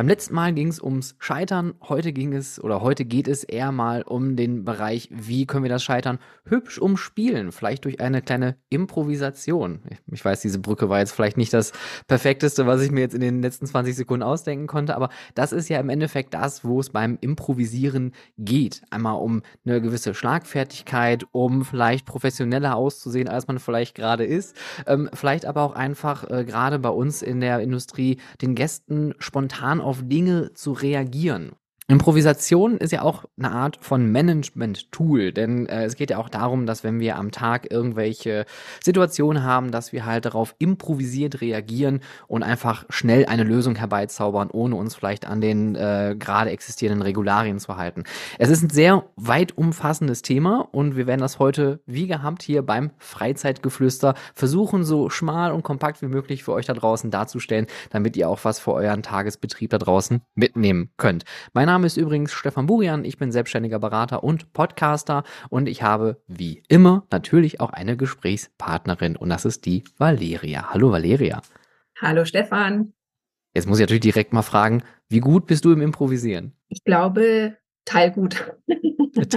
Beim letzten Mal ging es ums Scheitern. Heute ging es oder heute geht es eher mal um den Bereich, wie können wir das Scheitern hübsch umspielen? Vielleicht durch eine kleine Improvisation. Ich weiß, diese Brücke war jetzt vielleicht nicht das perfekteste, was ich mir jetzt in den letzten 20 Sekunden ausdenken konnte, aber das ist ja im Endeffekt das, wo es beim Improvisieren geht. Einmal um eine gewisse Schlagfertigkeit, um vielleicht professioneller auszusehen, als man vielleicht gerade ist. Ähm, vielleicht aber auch einfach äh, gerade bei uns in der Industrie den Gästen spontan auf Dinge zu reagieren. Improvisation ist ja auch eine Art von Management-Tool, denn äh, es geht ja auch darum, dass wenn wir am Tag irgendwelche Situationen haben, dass wir halt darauf improvisiert reagieren und einfach schnell eine Lösung herbeizaubern, ohne uns vielleicht an den äh, gerade existierenden Regularien zu halten. Es ist ein sehr weit umfassendes Thema und wir werden das heute, wie gehabt, hier beim Freizeitgeflüster versuchen, so schmal und kompakt wie möglich für euch da draußen darzustellen, damit ihr auch was für euren Tagesbetrieb da draußen mitnehmen könnt. Mein Name Name ist übrigens Stefan Burian, ich bin selbstständiger Berater und Podcaster und ich habe wie immer natürlich auch eine Gesprächspartnerin und das ist die Valeria. Hallo Valeria. Hallo Stefan. Jetzt muss ich natürlich direkt mal fragen, wie gut bist du im Improvisieren? Ich glaube, teilgut.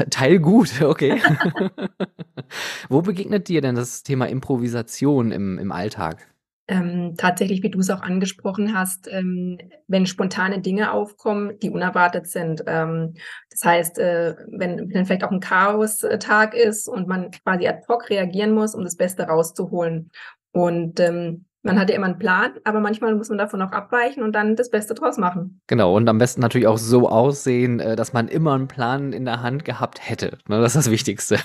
Teilgut, okay. Wo begegnet dir denn das Thema Improvisation im, im Alltag? Ähm, tatsächlich, wie du es auch angesprochen hast, ähm, wenn spontane Dinge aufkommen, die unerwartet sind. Ähm, das heißt, äh, wenn, wenn vielleicht auch ein Chaos-Tag ist und man quasi ad hoc reagieren muss, um das Beste rauszuholen. Und ähm, man hat ja immer einen Plan, aber manchmal muss man davon auch abweichen und dann das Beste draus machen. Genau, und am besten natürlich auch so aussehen, äh, dass man immer einen Plan in der Hand gehabt hätte. Ne, das ist das Wichtigste.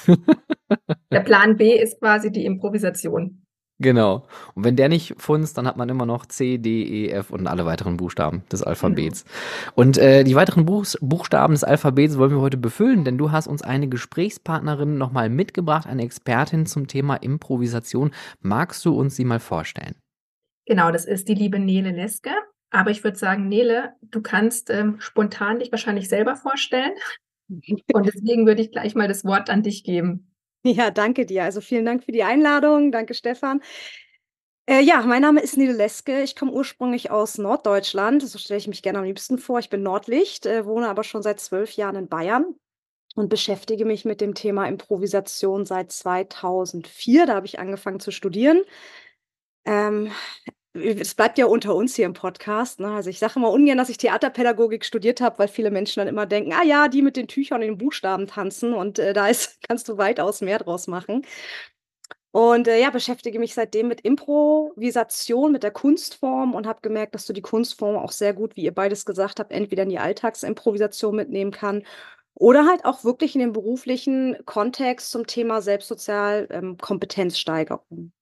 Der Plan B ist quasi die Improvisation. Genau. Und wenn der nicht funzt, dann hat man immer noch C, D, E, F und alle weiteren Buchstaben des Alphabets. Genau. Und äh, die weiteren Buchs Buchstaben des Alphabets wollen wir heute befüllen, denn du hast uns eine Gesprächspartnerin nochmal mitgebracht, eine Expertin zum Thema Improvisation. Magst du uns sie mal vorstellen? Genau, das ist die liebe Nele Leske. Aber ich würde sagen, Nele, du kannst ähm, spontan dich wahrscheinlich selber vorstellen. Und deswegen würde ich gleich mal das Wort an dich geben. Ja, danke dir. Also vielen Dank für die Einladung. Danke, Stefan. Äh, ja, mein Name ist Nele Leske. Ich komme ursprünglich aus Norddeutschland. So stelle ich mich gerne am liebsten vor. Ich bin Nordlicht, äh, wohne aber schon seit zwölf Jahren in Bayern und beschäftige mich mit dem Thema Improvisation seit 2004. Da habe ich angefangen zu studieren. Ähm, es bleibt ja unter uns hier im Podcast. Ne? Also ich sage immer ungern, dass ich Theaterpädagogik studiert habe, weil viele Menschen dann immer denken, ah ja, die mit den Tüchern und den Buchstaben tanzen und äh, da ist, kannst du weitaus mehr draus machen. Und äh, ja, beschäftige mich seitdem mit Improvisation, mit der Kunstform und habe gemerkt, dass du die Kunstform auch sehr gut, wie ihr beides gesagt habt, entweder in die Alltagsimprovisation mitnehmen kann oder halt auch wirklich in den beruflichen Kontext zum Thema Selbstsozialkompetenzsteigerung. Ähm,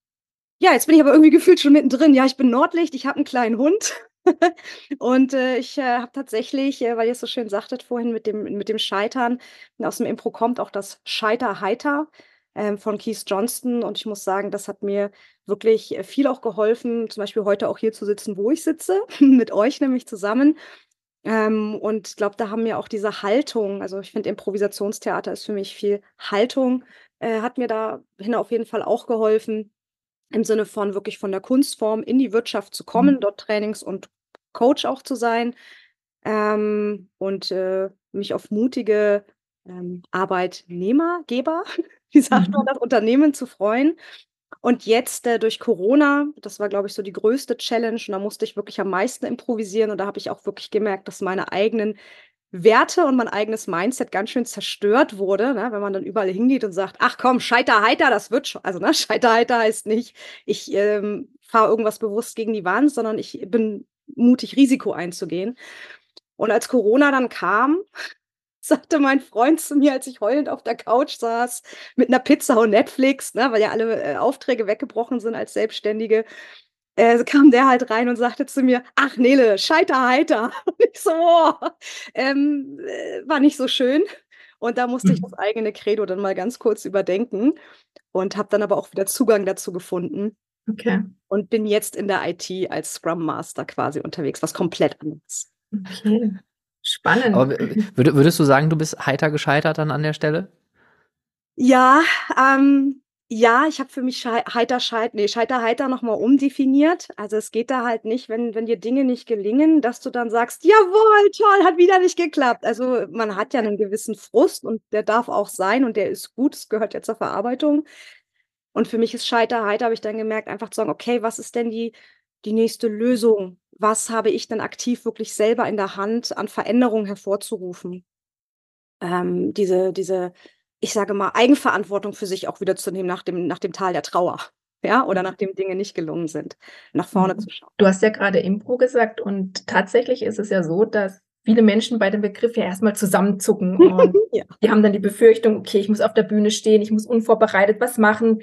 ja, jetzt bin ich aber irgendwie gefühlt schon mittendrin. Ja, ich bin Nordlicht, ich habe einen kleinen Hund. Und, äh, ich, äh, habe tatsächlich, äh, weil ihr es so schön sagtet vorhin mit dem mit dem Scheitern, aus dem Impro kommt auch das Scheiter-Heiter, ähm, von Keith Johnston. Und ich muss sagen, das hat mir wirklich, äh, viel auch geholfen, zum Beispiel heute auch hier zu sitzen, wo ich sitze, mit euch nämlich zusammen. Ähm, und ich glaube, da haben mir auch diese Haltung also, ich finde, Improvisationstheater ist für mich viel Haltung, äh, hat mir dahin auf jeden Fall auch geholfen. Im Sinne von wirklich von der Kunstform in die Wirtschaft zu kommen, Mhm. dort Trainings und Coach auch zu sein, ähm, und, äh, mich auf mutige, ähm, Arbeitnehmer, Geber, wie sagt man Mhm. das, Unternehmen zu freuen. Und jetzt, äh, durch Corona, das war, glaube ich, so die größte Challenge und da musste ich wirklich am meisten improvisieren und da habe ich auch wirklich gemerkt, dass meine eigenen Werte und mein eigenes Mindset ganz schön zerstört wurde, ne? wenn man dann überall hingeht und sagt, ach komm, scheiter heiter, das wird schon. Also ne, scheiter heiter heißt nicht, ich ähm, fahre irgendwas bewusst gegen die Wand, sondern ich bin mutig, Risiko einzugehen. Und als Corona dann kam, sagte mein Freund zu mir, als ich heulend auf der Couch saß, mit einer Pizza und Netflix, ne, weil ja alle äh, Aufträge weggebrochen sind als Selbstständige, äh, kam der halt rein und sagte zu mir: „Ach Nele, scheiter heiter.“ Und ich so: „Oh, ähm, äh, war nicht so schön.“ Und da musste ich das mhm. eigene Credo dann mal ganz kurz überdenken und habe dann aber auch wieder Zugang dazu gefunden. Okay. Und bin jetzt in der IT als Scrum Master quasi unterwegs, was komplett anderes. Okay. Spannend. Aber würdest du sagen, du bist heiter gescheitert dann an der Stelle? Ja, ähm, Ja, ich habe für mich heiter scheit ne, scheiter heiter noch mal umdefiniert. Also, es geht da halt nicht, wenn wenn dir Dinge nicht gelingen, dass du dann sagst: „Jawohl, toll, hat wieder nicht geklappt.“ Also, man hat ja 'nen gewissen Frust und der darf auch sein und der ist gut. Es gehört ja zur Verarbeitung. Und für mich ist scheiter heiter habe ich dann gemerkt, einfach zu sagen: „Okay, was ist denn die die nächste Lösung? Was habe ich denn aktiv wirklich selber in der Hand, an Veränderung hervorzurufen?“ Ähm, diese diese, ich sage mal, Eigenverantwortung für sich auch wieder zu nehmen nach dem nach dem Tal der Trauer, ja, oder Mhm. nachdem Dinge nicht gelungen sind, nach vorne Mhm. zu schauen. Du hast ja grade Impro gesagt und tatsächlich ist es ja so, dass viele Menschen bei dem Begriff ja erst mal zusammenzucken und Ja. die haben dann die Befürchtung: „Okay, ich muss auf der Bühne stehen, ich muss unvorbereitet was machen.“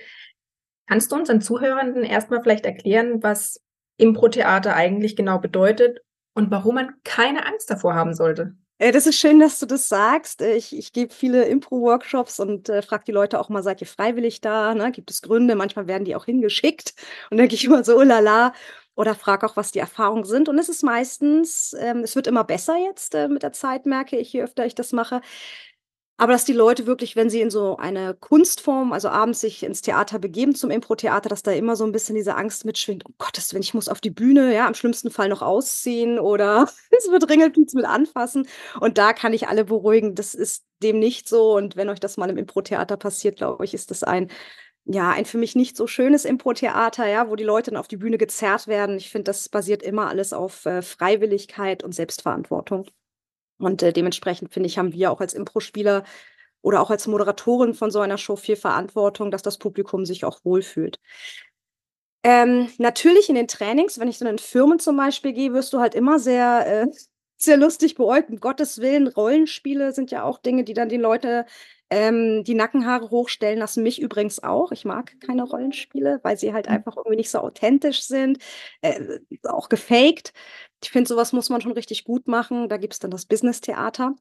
Kannst du unseren Zuhörenden erst mal vielleicht erklären, was Impro-Theater eigentlich genau bedeutet und warum man keine Angst davor haben sollte? Äh, das ist schön, dass du das sagst. Äh, ich ich gebe viele Impro-Workshops und, äh, frage die Leute auch mal: „Seid ihr freiwillig da, ne? Gibt es Gründe?“ Manchmal werden die auch hingeschickt und denke ich immer so: „Oh la la.“ Oder frage auch, was die Erfahrungen sind. Und es ist meistens ähm, es wird immer besser jetzt, äh, mit der Zeit, merke ich, je öfter ich das mache. Aber dass die Leute wirklich, wenn sie in so eine Kunstform, also abends sich ins Theater begeben zum Impro-Theater, dass da immer so 'n bisschen diese Angst mitschwingt: „Um Gottes Willen, ich muss auf die Bühne, ja, im schlimmsten Fall noch ausziehen oder es wird Ringelpiez mit anfassen.“ Und da kann ich alle beruhigen, das ist dem nicht so. Und wenn euch das mal im Impro-Theater passiert, glaube ich, ist das ein ja, ein für mich nicht so schönes Impro-Theater, ja, wo die Leute dann auf die Bühne gezerrt werden. Ich finde, das basiert immer alles auf, äh, Freiwilligkeit und Selbstverantwortung. Und, äh, dementsprechend finde ich, haben wir auch als Impro-Spieler oder auch als Moderatorin von so einer Show viel Verantwortung, dass das Publikum sich auch wohlfühlt. Ähm, natürlich in den Trainings, wenn ich so in Firmen zum Beispiel gehe, wirst du halt immer sehr, äh sehr lustig beäugt. Um Gottes Willen, Rollenspiele sind ja auch Dinge, die dann die Leute, ähm, die Nackenhaare hochstellen lassen, mich übrigens auch. Ich mag keine Rollenspiele, weil sie halt Mhm. einfach irgendwie nicht so authentisch sind, äh, auch gefakt. Ich finde, so was muss man schon richtig gut machen. Da gibt's dann das Business-Theater,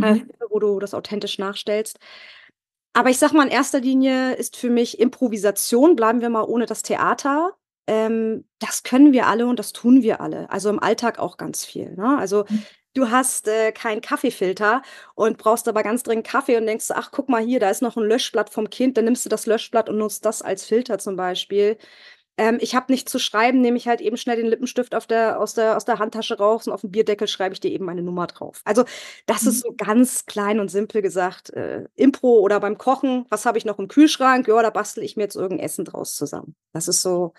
äh, Mhm. wo du das authentisch nachstellst. Aber ich sage mal, in erster Linie ist für mich Improvisation bleiben wir mal ohne das Theater. Ähm, das können wir alle und das tun wir alle. Also, im Alltag auch ganz viel, ne? Also, Mhm. du hast, äh, keinen Kaffeefilter und brauchst aber ganz dringend Kaffee und denkst: „Ach, guck mal hier, da ist noch 'n Löschblatt vom Kind.“ Dann nimmst du das Löschblatt und nutzt das als Filter zum Beispiel. Ähm, ich habe nichts zu schreiben, nehme ich halt eben schnell den Lippenstift auf der aus der aus der Handtasche raus und auf'n Bierdeckel schreibe ich dir eben meine Nummer drauf. Also, das ist Mhm. so ganz klein und simpel gesagt, äh, Impro oder beim Kochen, was habe ich noch im Kühlschrank? Ja, da bastle ich mir jetzt irgend 'n Essen draus zusammen. Das ist so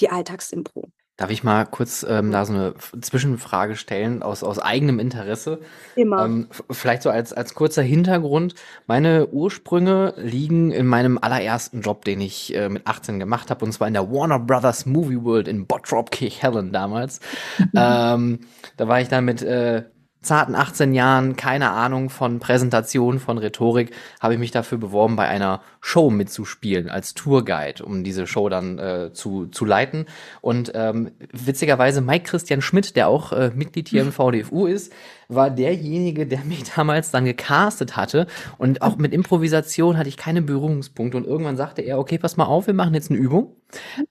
die Alltags-Impro. Darf ich mal kurz, ähm, Mhm. da so 'ne F Zwischenfrage stellen aus aus eigenem Interesse? Immer. Ähm, vielleicht so als als kurzer Hintergrund. Meine Ursprünge liegen in meinem allerersten Job, den ich, äh, mit 18 gemacht habe, und zwar in der Warner Brothers Movie World in Bottrop Kirchhellen damals. Ähm, da war ich dann mit, äh, zarten 18 Jahren, keine Ahnung von Präsentation, von Rhetorik, habe ich mich dafür beworben, bei einer Show mitzuspielen als Tourguide, um diese Show dann, äh, zu zu leiten. Und, ähm, witzigerweise Mike Christian Schmidt, der auch, äh, Mitglied hier im VDFU ist, war derjenige, der mich damals dann gecastet hatte. Und auch mit Improvisation hatte ich keine Berührungspunkte. Und irgendwann sagte er: „Okay, pass mal auf, wir machen jetzt 'ne Übung.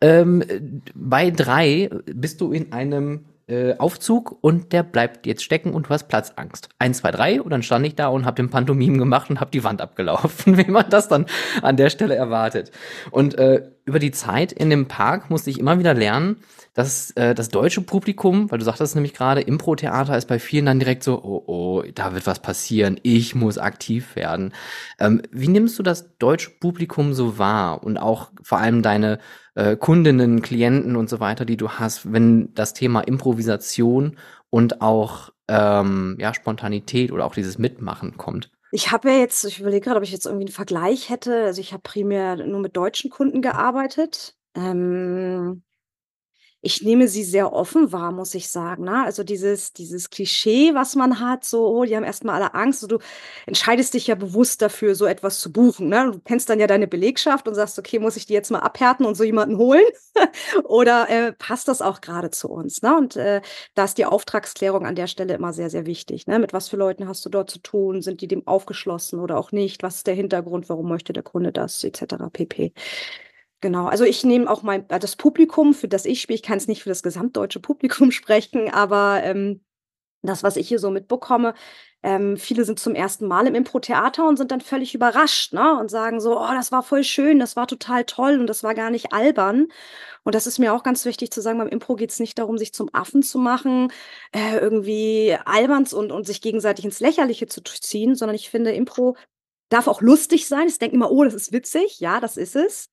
Ähm, äh, bei 3 bist du in einem, äh, Aufzug und der bleibt jetzt stecken und du hast Platzangst. 1, 2, 3.“ Und dann stand ich da und habe den Pantomime gemacht und habe die Wand abgelaufen, wie man das dann an der Stelle erwartet. Und, äh, über die Zeit in dem Park musste ich immer wieder lernen, dass, äh, das deutsche Publikum weil du sagtest nämlich grade, Impro-Theater ist bei vielen dann direkt so: „Oh, oh, da wird was passieren. Ich muss aktiv werden.“ Ähm, wie nimmst du das deutsche Publikum so wahr und auch vor allem deine, äh, Kundinnen, Klienten und so weiter, die du hast, wenn das Thema Improvisation und auch, ähm, ja, Spontanität oder auch dieses Mitmachen kommt? Ich habe ja jetzt ich überlege grad, ob ich jetzt irgendwie 'n Vergleich hätte. Also, ich habe primär nur mit deutschen Kunden gearbeitet. Ähm, ich nehme sie sehr offen wahr, muss ich sagen, ne? Also, dieses dieses Klischee, was man hat, so: „Oh, die haben erst mal alle Angst.“ So, du entscheidest dich ja bewusst dafür, so etwas zu buchen, ne? Du kennst dann ja deine Belegschaft und sagst: „Okay, muss ich die jetzt mal abhärten und so jemanden holen oder, äh, passt das auch grade zu uns“, ne? Und, äh, da ist die Auftragsklärung an der Stelle immer sehr, sehr wichtig, ne? Mit was für Leuten hast du dort zu tun? Sind die dem aufgeschlossen oder auch nicht? Was ist der Hintergrund? Warum möchte der Kunde das et cetera pp. Genau, also, ich nehme auch mein äh, das Publikum, für das ich spiele ich kann jetzt nicht für das gesamtdeutsche Publikum sprechen, aber, ähm das, was ich hier so mitbekomme, ähm, viele sind zum ersten Mal im Impro-Theater und sind dann völlig überrascht, ne? Und sagen so: „Oh, das war voll schön, das war total toll und das war gar nicht albern.“ Und das ist mir auch ganz wichtig zu sagen, beim Impro geht's nicht darum, sich zum Affen zu machen, äh, irgendwie albern und und sich gegenseitig ins Lächerliche zu ziehen, sondern ich finde, Impro darf auch lustig sein. Es denken immer: „Oh, das ist witzig.“ Ja, das ist es.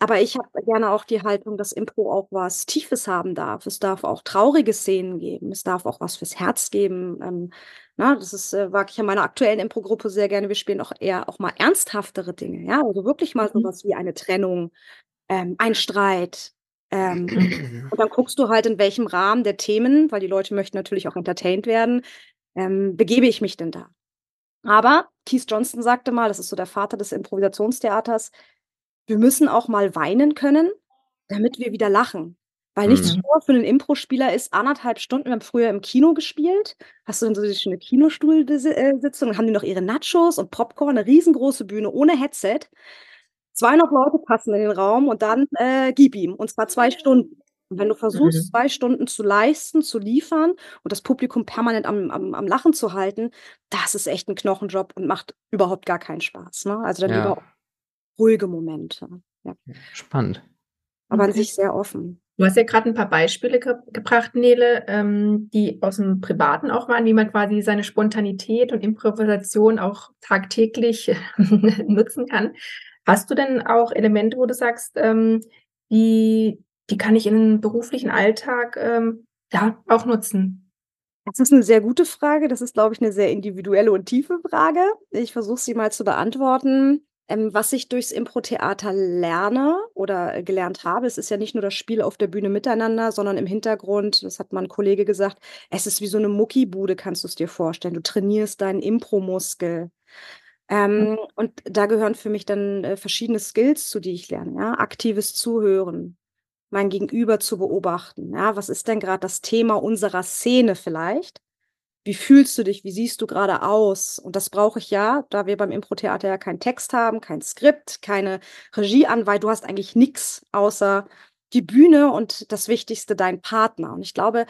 Aber ich habe gerne auch die Haltung, dass Impro auch was Tiefes haben darf. Es darf auch traurige Szenen geben. Es darf auch was fürs Herz geben. Ähm, na, das ist, äh, mag ich in meiner aktuellen Impro-Gruppe sehr gerne. Wir spielen auch eher auch mal ernsthaftere Dinge, ja, also wirklich mal Mhm. sowas wie eine Trennung, ähm, ein Streit. Ähm, und dann guckst du halt, in welchem Rahmen der Themen, weil die Leute möchten natürlich auch entertained werden, ähm, begebe ich mich denn da? Aber Keith Johnston sagte mal, das ist so der Vater des Improvisationstheaters wir müssen auch mal weinen können, damit wir wieder lachen. Weil nichts Mhm. für 'nen Impro-Spieler ist 1,5 Stunden wir haben früher im Kino gespielt. Hast du dann so diese schöne Kinostuhl besi äh, haben die noch ihre Nachos und Popcorn, 'ne riesengroße Bühne ohne Headset. 200 Leute passen in den Raum und dann, äh, gib ihm, und zwar 2 Stunden. Und wenn du versuchst, Mhm. 2 Stunden zu leisten, zu liefern und das Publikum permanent am am am Lachen zu halten, das ist echt 'n Knochenjob und macht überhaupt gar keinen Spaß, ne? Also, dann Ja. lieber ruhige Momente, ja. Spannend. Aber an sich sehr offen. Du hast ja grad 'n paar Beispiele ge gebracht, Nele, ähm, die aus'm Privaten auch waren, wie man quasi seine Spontanität und Improvisation auch tagtäglich nutzen kann. Hast du denn auch Elemente, wo du sagst, ähm, die die kann ich im beruflichen Alltag, ähm, ja, auch nutzen? Das ist 'ne sehr gute Frage. Das ist, glaube ich, 'ne sehr individuelle und tiefe Frage. Ich versuche sie mal zu beantworten. Ähm, was ich durchs Impro-Theater lerne oder, äh, gelernt habe es ist ja nicht nur das Spiel auf der Bühne miteinander, sondern im Hintergrund, das hat mal 'n Kollege gesagt: „Es ist wie so 'ne Muckibude“, kannst du's dir vorstellen. Du trainierst deinen Impro-Muskel. Mhm. Ähm, und da gehören für mich dann, äh, verschiedene Skills zu, die ich lerne, ja? Aktives Zuhören, mein Gegenüber zu beobachten, ja? Was ist denn grad das Thema unserer Szene vielleicht? Wie fühlst du dich? Wie siehst du grade aus? Und das brauche ich ja, da wir beim Impro-Theater ja keinen Text haben, kein Skript, keine Regieanwei du hast eigentlich nix außer die Bühne und das Wichtigste, dein Partner. Und ich glaube,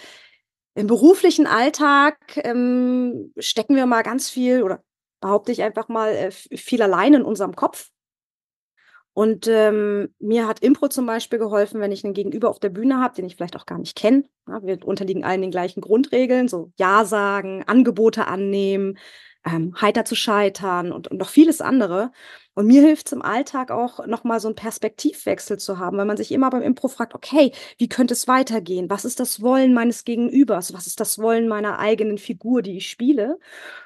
im beruflichen Alltag, ähm, stecken wir mal ganz viel oder behaupte ich einfach mal, äh, viel allein in unserem Kopf. Und, ähm, mir hat Impro zum Beispiel geholfen, wenn ich 'nen Gegenüber auf der Bühne habe, den ich vielleicht auch gar nicht kenne, ja? Wir unterliegen allen den gleichen Grundregeln, so Ja sagen, Angebote annehmen, ähm, heiter zu scheitern und und noch vieles andere. Und mir hilft's im Alltag auch, noch mal so 'n Perspektivwechsel zu haben, weil man sich immer beim Impro fragt: „Okay, wie könnte es weitergehen? Was ist das Wollen meines Gegenübers? Was ist das Wollen meiner eigenen Figur, die ich spiele?“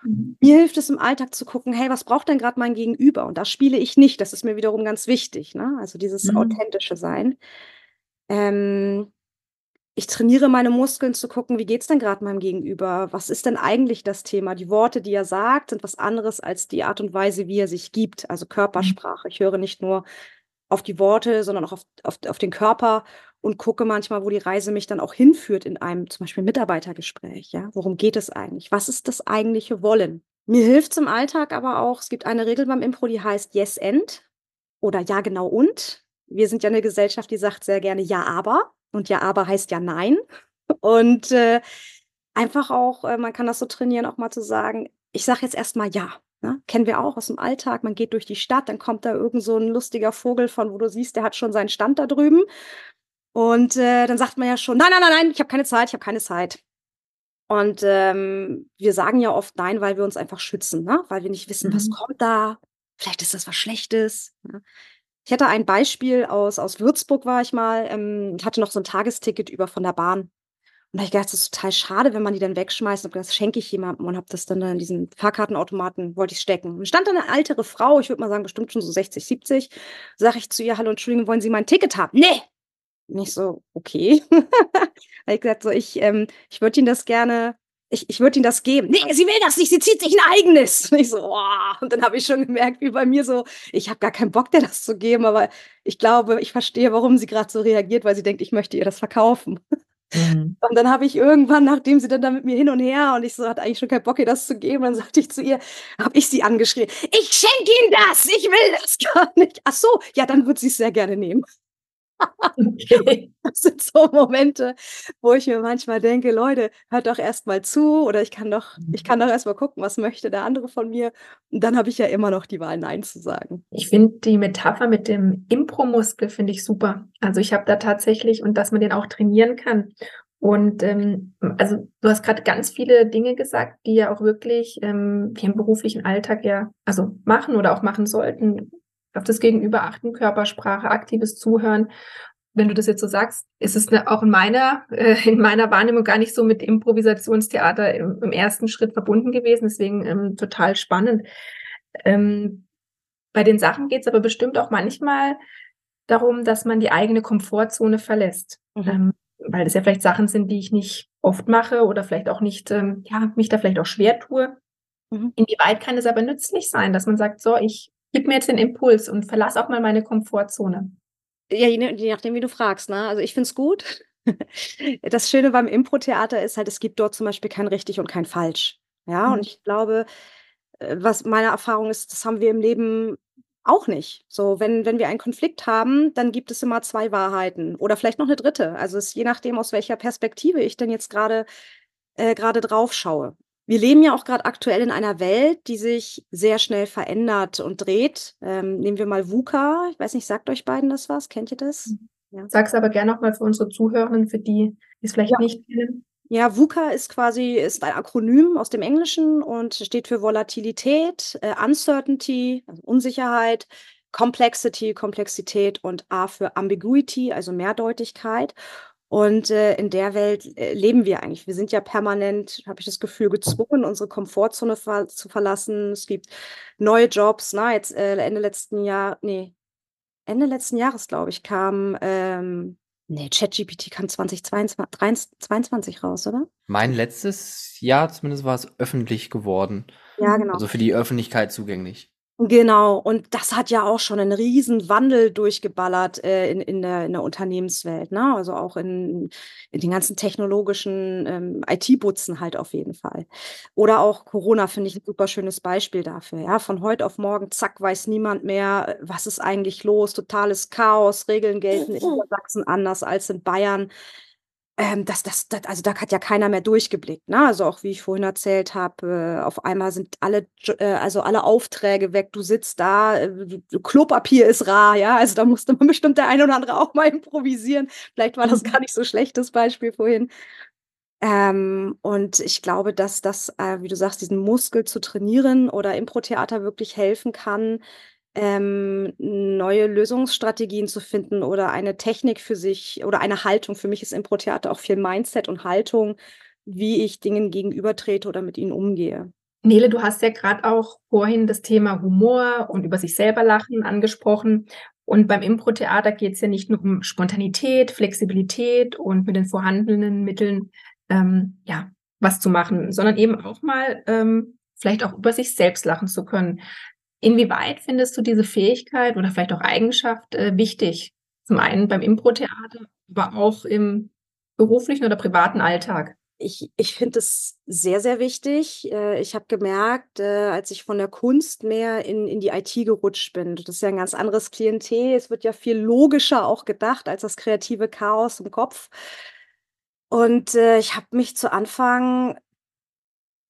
Mhm. Mir hilft es im Alltag zu gucken: „Hey, was braucht denn grad mein Gegenüber?“ Und das spiele ich nicht. Das ist mir wiederum ganz wichtig, ne? Also, dieses Mhm. authentische Sein. Ähm, ich trainiere meine Muskeln zu gucken: „Wie geht's denn grad meinem Gegenüber? Was ist denn eigentlich das Thema?“ Die Worte, die er sagt, sind was anderes als die Art und Weise, wie er sich gibt, also Mhm. Körpersprache. Ich höre nicht nur auf die Worte, sondern auch auf auf auf den Körper und gucke manchmal, wo die Reise mich dann auch hinführt in einem zum Beispiel Mitarbeitergespräch, ja? Worum geht es eigentlich? Was ist das eigentliche Wollen? Mir hilft's im Alltag aber auch es gibt eine Regel beim Impro, die heißt „Yes and“ oder „Ja, genau und“. Wir sind ja 'ne Gesellschaft, die sagt sehr gerne: „Ja, aber“, und „Ja, aber“ heißt ja „Nein“. Und, äh, einfach auch äh, man kann das so trainieren, auch mal zu sagen: „Ich sage jetzt erst mal ‚ja‘“, ne? Kennen wir auch aus'm Alltag. Man geht durch die Stadt, dann kommt da irgend so 'n lustiger Vogel, von wo du siehst, der hat schon seinen Stand da drüben. Und, äh, dann sagt man ja schon: „Nein, nein, nein, nein, ich habe keine Zeit, ich habe keine Zeit.“ Und, ähm, wir sagen ja oft „Nein“, weil wir uns einfach schützen, ne? Weil wir nicht wissen, was Mhm. kommt da? Vielleicht ist das was Schlechtes, ne? Ich hätte ein Beispiel aus aus Würzburg war ich mal, ähm, und hatte noch so 'n Tagesticket über von der Bahn. Und da habe ich gedacht: „Das ist total schade, wenn man die dann wegschmeißt.“ Habe gedacht: „Das schenke ich jemandem“ und habe das dann da in diesen Fahrkartenautomaten wollte ich's stecken. Und stand da 'ne ältere Frau, ich würde mal sagen, bestimmt schon so 60, 70. Sage ich zu ihr: „Hallo, Entschuldigung, wollen Sie mein Ticket haben?“ „Ne!“ Und ich so: „Okay.“ Habe ich gesagt so: „Ich, ähm ich würde Ihnen das gerne ich ich würde Ihnen das geben.“ „Ne, sie will das nicht, sie zieht sich 'n eigenes.“ Und ich so: „Oh.“ Und dann habe ich schon gemerkt, wie bei mir so ich habe gar keinen Bock, der das zu geben, aber ich glaube, ich verstehe, warum sie grad so reagiert, weil sie denkt, ich möchte ihr das verkaufen. Mhm. Und dann habe ich irgendwann, nachdem sie dann da mit mir hin und her und ich so hatte eigentlich schon keinen Bock, ihr das zu geben, dann sagte ich zu ihr habe ich sie angeschrien: „Ich schenke Ihnen das! Ich will das gar nicht!“ „Ach so, ja, dann würde sie's sehr gerne nehmen.“ Okay. Das sind so Momente, wo ich mir manchmal denke: „Leute, hört doch erst mal zu oder ich kann doch ich Mhm. kann doch erst mal gucken, was möchte der andere von mir?“ Und dann habe ich ja immer noch die Wahl, nein zu sagen. Ich finde die Metapher mit dem Impro-Muskel finde ich super. Also, ich habe da tatsächlich und dass man den auch trainieren kann. Und, ähm, also, du hast grad ganz viele Dinge gesagt, die ja auch wirklich, ähm, wir im beruflichen Alltag ja also, machen oder auch machen sollten. Auf das Gegenüber achten, Körpersprache, aktives Zuhören. Wenn du das jetzt so sagst, ist es 'ne auch in meiner äh, in meiner Wahrnehmung gar nicht so mit Improvisationstheater im im ersten Schritt verbunden gewesen, deswegen, ähm, total spannend. Ähm, bei den Sachen geht's aber bestimmt auch manchmal darum, dass man die eigene Komfortzone verlässt. Mhm. Ähm, weil das ja vielleicht Sachen sind, die ich nicht oft mache oder vielleicht auch nicht ähm, ja, mich da vielleicht auch schwer tue. Mhm. Inwieweit kann es aber nützlich sein, dass man sagt: „So, ich gebe mir jetzt den Impuls und verlasse auch mal meine Komfortzone?“ Ja, je je nachdem, wie du fragst, ne? Also, ich finde es gut. Das Schöne beim Improtheater ist halt, es gibt dort zum Beispiel kein richtig und kein falsch. Ja, und Mhm. ich glaube, äh, was meine Erfahrung ist, das haben wir im Leben auch nicht. So, wenn wenn wir einen Konflikt haben, dann gibt es immer 2 Wahrheiten oder vielleicht noch 'ne 3. Also, es je nachdem, aus welcher Perspektive ich denn jetzt grade äh, drauf schaue. Wir leben ja auch grad aktuell in einer Welt, die sich sehr schnell verändert und dreht. Ähm, nehmen wir mal VUCA. Ich weiß nicht, sagt euch beiden das was? Kennt ihr das? Mhm. Ja. Sag's aber gern noch mal für unsere Zuhörenden, für die, die's vielleicht Ja. nicht kennen. Ja, VUCA ist quasi ist ein Akronym aus dem Englischen und steht für Volatilität, äh, Uncertainty, also Unsicherheit, Complexity, Komplexität und A für Ambiguity, also Mehrdeutigkeit. Und, äh, in der Welt, äh, leben wir eigentlich. Wir sind ja permanent, habe ich das Gefühl, gezwungen, unsere Komfortzone ver zu verlassen. Es gibt neue Jobs, ne? Jetzt, äh, Ende letzten Jahr ne, Ende letzten Jahres, glaube ich, kam, ähm ne, ChatGPT kam 2022 dreins 22 raus, oder? Mein letztes Jahr zumindest war es öffentlich geworden. Ja, genau. Also, für die Öffentlichkeit zugänglich. Genau, und das hat ja auch schon 'nen Riesenwandel durchgeballert, äh, in in der in der Unternehmenswelt, ne? Also, auch in in den ganzen technologischen, ähm, IT-Butzen halt auf jeden Fall. Oder auch Corona finde ich 'n super schönes Beispiel dafür, ja? Von heute auf morgen, zack, weiß niemand mehr, was ist eigentlich los? Totales Chaos, Regeln gelten in Niedersachsen anders als in Bayern. Ähm, das das das also, da hat ja keiner mehr durchgeblickt, ne? Also, auch wie ich vorhin erzählt habe, äh, auf einmal sind alle äh, also, alle Aufträge weg. Du sitzt da, äh, Klopapier ist rar, ja? Also, da musste man bestimmt der eine oder andere auch mal improvisieren. Vielleicht war das Mhm. gar nicht so schlecht, das Beispiel vorhin. Ähm, und ich glaube, dass das, äh, wie du sagst, diesen Muskel zu trainieren oder Improtheater wirklich helfen kann, ähm, neue Lösungsstrategien zu finden oder eine Technik für sich oder eine Haltung. Für mich ist Improtheater auch viel Mindset und Haltung, wie ich Dingen gegenübertrete oder mit ihnen umgehe. Nele, du hast ja grad auch vorhin das Thema Humor und über sich selber lachen angesprochen. Und beim Improtheater geht's ja nicht nur um Spontanität, Flexibilität und mit den vorhandenen Mitteln, ähm, ja, was zu machen, sondern eben auch mal, ähm, vielleicht auch über sich selbst lachen zu können. Inwieweit findest du diese Fähigkeit oder vielleicht auch Eigenschaft, äh, wichtig? Zum einen beim Improtheater, aber auch im beruflichen oder privaten Alltag? Ich ich finde es sehr, sehr wichtig. Äh, ich habe gemerkt, äh, als ich von der Kunst mehr in in die IT gerutscht bin das ist ja 'n ganz anderes Klientel. Es wird ja viel logischer auch gedacht als das kreative Chaos im Kopf. Und, äh, ich habe mich zu Anfang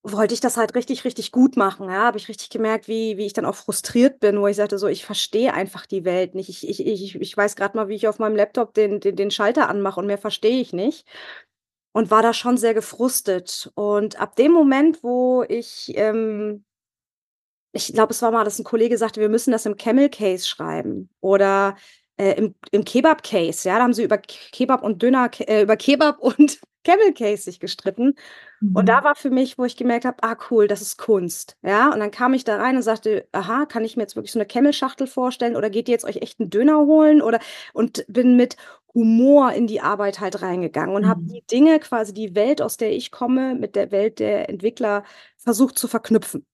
wollte ich das halt richtig, richtig gut machen, ja? Habe ich richtig gemerkt, wie wie ich dann auch frustriert bin, wo ich sagte so: „Ich verstehe einfach die Welt nicht. Ich ich ich ich weiß grad mal, wie ich auf meinem Laptop den den den Schalter anmache und mehr verstehe ich nicht.“ Und war da schon sehr gefrustet. Und ab dem Moment, wo ich, ähm ich glaube, es war mal, dass 'n Kollege sagte: „Wir müssen das im Camel Case schreiben oder, äh, im im Kebab Case“, ja? Da haben sie über Kebab und Döner äh, über Kebab und Camel Case sich gestritten. Und da Mhm. war für mich, wo ich gemerkt habe: „Ah cool, das ist Kunst“, ja? Und dann kam ich da rein und sagte: „Aha, kann ich mir jetzt wirklich so 'ne Camel-Schachtel vorstellen oder geht ihr jetzt euch echt 'n Döner holen oder“ und bin mit Humor in die Arbeit halt reingegangen und habe Mhm. die Dinge quasi die Welt, aus der ich komme, mit der Welt der Entwickler versucht zu verknüpfen.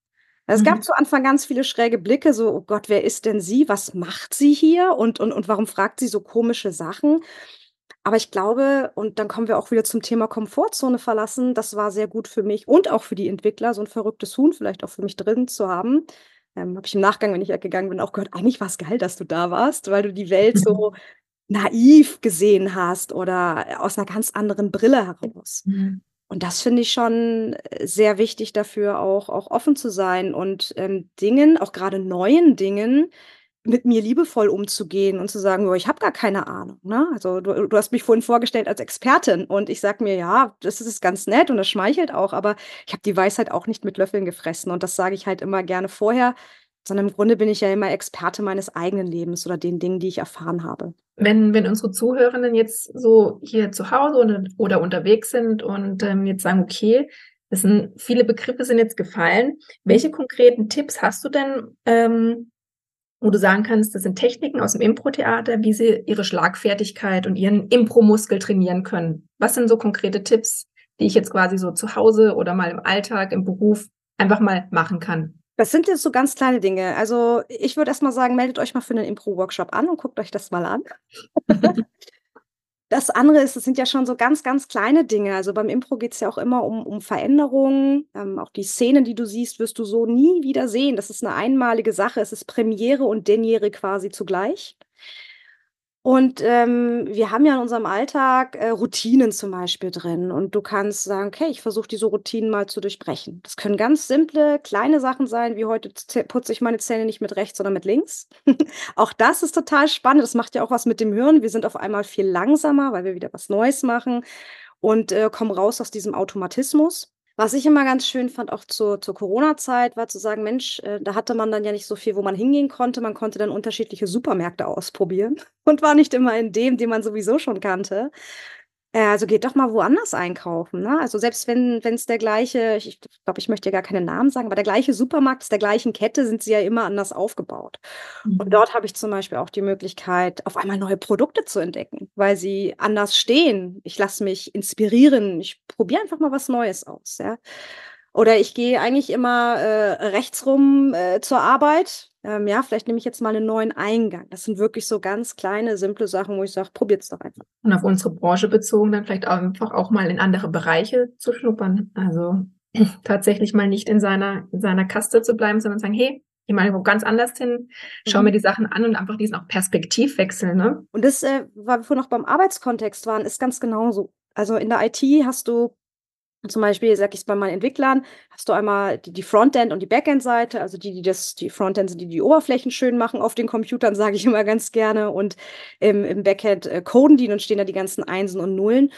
Es gab Mhm. zu Anfang ganz viele schräge Blicke, so: „Oh Gott, wer ist denn sie? Was macht sie hier? Und und und warum fragt sie so komische Sachen?“ Aber ich glaube und dann kommen wir auch wieder zum Thema Komfortzone verlassen, das war sehr gut für mich und auch für die Entwickler, so 'n verrücktes Huhn vielleicht auch für mich drin zu haben. Ähm, habe ich im Nachgang, wenn ich weggegangen bin, auch gehört: „Eigentlich war's geil, dass du da warst, weil du die Welt so naiv gesehen hast oder aus einer ganz anderen Brille heraus. Mhm. Und das finde ich schon äh, sehr wichtig dafür, auch, auch offen zu sein und ähm, Dingen, auch gerade neuen Dingen, mit mir liebevoll umzugehen und zu sagen, oh, ich habe gar keine Ahnung. Ne? Also du, du hast mich vorhin vorgestellt als Expertin und ich sage mir, ja, das ist ganz nett und das schmeichelt auch, aber ich habe die Weisheit auch nicht mit Löffeln gefressen und das sage ich halt immer gerne vorher, sondern im Grunde bin ich ja immer Experte meines eigenen Lebens oder den Dingen, die ich erfahren habe. Wenn, wenn unsere Zuhörenden jetzt so hier zu Hause oder, oder unterwegs sind und ähm, jetzt sagen, okay, das sind viele Begriffe sind jetzt gefallen. Welche konkreten Tipps hast du denn, ähm, wo du sagen kannst, das sind Techniken aus dem Impro-Theater, wie sie ihre Schlagfertigkeit und ihren Impro-Muskel trainieren können? Was sind so konkrete Tipps, die ich jetzt quasi so zu Hause oder mal im Alltag, im Beruf einfach mal machen kann? Das sind jetzt so ganz kleine Dinge. Also ich würde erst mal sagen, meldet euch mal für einen Impro-Workshop an und guckt euch das mal an. das andere ist, es sind ja schon so ganz, ganz kleine Dinge. Also beim Impro geht es ja auch immer um, um Veränderungen. Ähm, auch die Szenen, die du siehst, wirst du so nie wieder sehen. Das ist eine einmalige Sache. Es ist Premiere und Deniere quasi zugleich. Und ähm, wir haben ja in unserem Alltag äh, Routinen zum Beispiel drin. Und du kannst sagen, okay, ich versuche diese Routinen mal zu durchbrechen. Das können ganz simple, kleine Sachen sein, wie heute putze ich meine Zähne nicht mit rechts, sondern mit links. auch das ist total spannend. Das macht ja auch was mit dem Hirn. Wir sind auf einmal viel langsamer, weil wir wieder was Neues machen und äh, kommen raus aus diesem Automatismus. Was ich immer ganz schön fand, auch zur, zur Corona-Zeit, war zu sagen, Mensch, äh, da hatte man dann ja nicht so viel, wo man hingehen konnte. Man konnte dann unterschiedliche Supermärkte ausprobieren und war nicht immer in dem, den man sowieso schon kannte. Äh, also geht doch mal woanders einkaufen. Ne? Also selbst wenn es der gleiche, ich glaube, ich möchte ja gar keine Namen sagen, aber der gleiche Supermarkt ist der gleichen Kette, sind sie ja immer anders aufgebaut. Mhm. Und dort habe ich zum Beispiel auch die Möglichkeit, auf einmal neue Produkte zu entdecken, weil sie anders stehen. Ich lasse mich inspirieren, ich probiere einfach mal was Neues aus. Ja? Oder ich gehe eigentlich immer äh, rechts rum äh, zur Arbeit. Ähm, ja, vielleicht nehme ich jetzt mal einen neuen Eingang. Das sind wirklich so ganz kleine, simple Sachen, wo ich sage, probiert es doch einfach. Und auf unsere Branche bezogen, dann vielleicht einfach auch mal in andere Bereiche zu schnuppern. Also tatsächlich mal nicht in seiner, in seiner Kaste zu bleiben, sondern sagen, hey, ich mal wo ganz anders hin, schau mhm. mir die Sachen an und einfach diesen auch Perspektivwechsel. Ne? Und das, äh, weil wir vorhin noch beim Arbeitskontext waren, ist ganz genauso. Also in der IT hast du zum Beispiel, sag ich es bei meinen Entwicklern, hast du einmal die, die Frontend- und die Backend-Seite, also die, die das, die Frontend sind, die die Oberflächen schön machen auf den Computern, sage ich immer ganz gerne. Und im, im Backend äh, coden die und stehen da die ganzen Einsen und Nullen.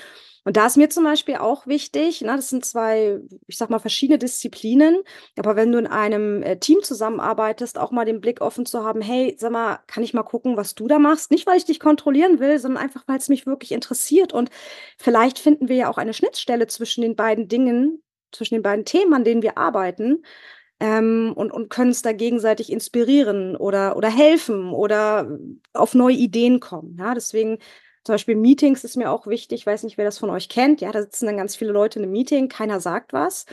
Und da ist mir zum Beispiel auch wichtig, ne, das sind zwei, ich sag mal, verschiedene Disziplinen, aber wenn du in einem äh, Team zusammenarbeitest, auch mal den Blick offen zu haben, hey, sag mal, kann ich mal gucken, was du da machst? Nicht, weil ich dich kontrollieren will, sondern einfach, weil es mich wirklich interessiert. Und vielleicht finden wir ja auch eine Schnittstelle zwischen den beiden Dingen, zwischen den beiden Themen, an denen wir arbeiten. Ähm, und, und können es da gegenseitig inspirieren oder, oder helfen oder auf neue Ideen kommen. Ja, deswegen zum Beispiel Meetings ist mir auch wichtig. Ich weiß nicht, wer das von euch kennt. Ja, da sitzen dann ganz viele Leute in einem Meeting, keiner sagt was.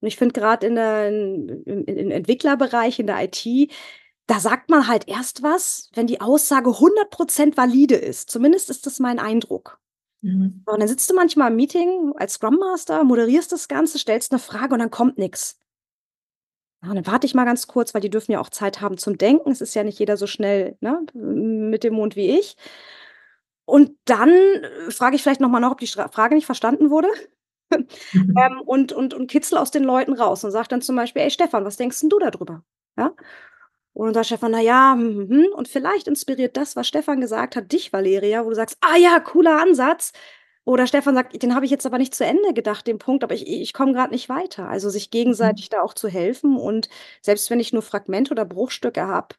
Und ich finde gerade in der, in, im Entwicklerbereich, in der IT, da sagt man halt erst was, wenn die Aussage 100% valide ist. Zumindest ist das mein Eindruck. Mhm. Und dann sitzt du manchmal im Meeting als Scrum Master, moderierst das Ganze, stellst eine Frage und dann kommt nichts. Ja, dann warte ich mal ganz kurz, weil die dürfen ja auch Zeit haben zum Denken. Es ist ja nicht jeder so schnell ne, mit dem Mund wie ich. Und dann äh, frage ich vielleicht nochmal nach, ob die Frage nicht verstanden wurde. Mhm. ähm, und, und, und kitzel aus den Leuten raus und sage dann zum Beispiel, ey Stefan, was denkst denn du darüber? Ja? Und dann sagt Stefan, na ja, hm, hm, und vielleicht inspiriert das, was Stefan gesagt hat, dich, Valeria, wo du sagst, ah ja, cooler Ansatz. Oder Stefan sagt, den habe ich jetzt aber nicht zu Ende gedacht, den Punkt, aber ich, ich komme gerade nicht weiter. Also sich gegenseitig mhm. da auch zu helfen und selbst wenn ich nur Fragmente oder Bruchstücke habe,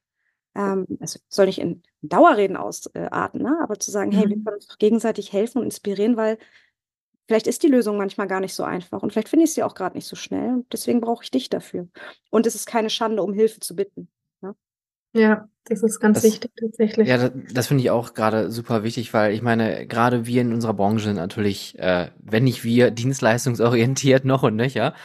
ähm, es soll nicht in Dauerreden ausarten, ne? aber zu sagen, mhm. hey, wir mhm. können uns doch gegenseitig helfen und inspirieren, weil vielleicht ist die Lösung manchmal gar nicht so einfach und vielleicht finde ich sie auch gerade nicht so schnell und deswegen brauche ich dich dafür. Und es ist keine Schande, um Hilfe zu bitten. Ne? Ja, das ist ganz das, wichtig tatsächlich. Ja, das, das finde ich auch gerade super wichtig, weil ich meine, gerade wir in unserer Branche sind natürlich, äh, wenn nicht wir, dienstleistungsorientiert noch und nöcher.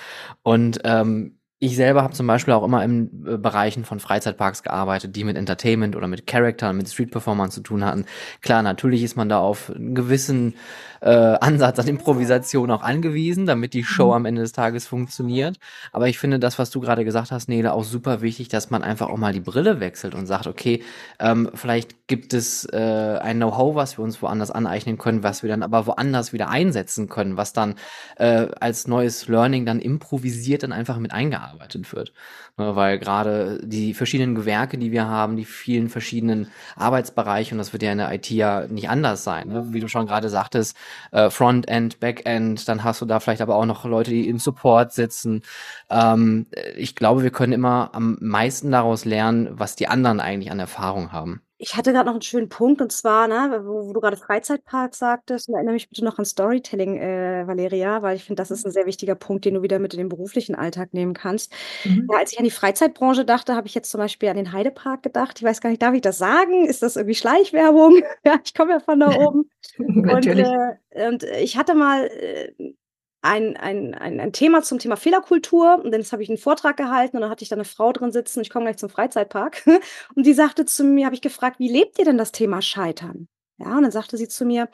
Und ähm, Ich selber habe zum Beispiel auch immer in äh, Bereichen von Freizeitparks gearbeitet, die mit Entertainment oder mit Character, mit Street-Performern zu tun hatten. Klar, natürlich ist man da auf einen gewissen äh, Ansatz an Improvisation auch angewiesen, damit die Show mhm. am Ende des Tages funktioniert. Aber ich finde das, was du gerade gesagt hast, Nele, auch super wichtig, dass man einfach auch mal die Brille wechselt und sagt, okay, ähm, vielleicht gibt es äh, ein Know-how, was wir uns woanders aneignen können, was wir dann aber woanders wieder einsetzen können, was dann äh, als neues Learning dann improvisiert dann einfach mit eingearbeitet gearbeitet wird. Ne, weil gerade die verschiedenen Gewerke, die wir haben, die vielen verschiedenen Arbeitsbereiche, und das wird ja in der IT ja nicht anders sein, ne? wie du schon gerade sagtest, äh, Frontend, Backend, dann hast du da vielleicht aber auch noch Leute, die im Support sitzen. Ähm, ich glaube, wir können immer am meisten daraus lernen, was die anderen eigentlich an Erfahrung haben. Ich hatte gerade noch einen schönen Punkt und zwar, ne, wo wo du grade Freizeitpark sagtest, und erinnere mich bitte noch an Storytelling, äh, Valeria, weil ich finde, das ist ein sehr wichtiger Punkt, den du wieder mit in den beruflichen Alltag nehmen kannst. Mhm. Ja, als ich an die Freizeitbranche dachte, habe ich jetzt zum Beispiel an den Heidepark gedacht. Ich weiß gar nicht, darf ich das sagen? Ist das irgendwie Schleichwerbung? Ja, ich komme ja von da oben. Und, Natürlich. äh, und ich hatte mal, äh ein, ein, ein, ein Thema zum Thema Fehlerkultur. Und dann habe ich einen Vortrag gehalten und dann hatte ich da eine Frau drin sitzen. Ich komme gleich zum Freizeitpark. Und die sagte zu mir, habe ich gefragt, wie lebt ihr denn das Thema Scheitern? Ja, und dann sagte sie zu mir,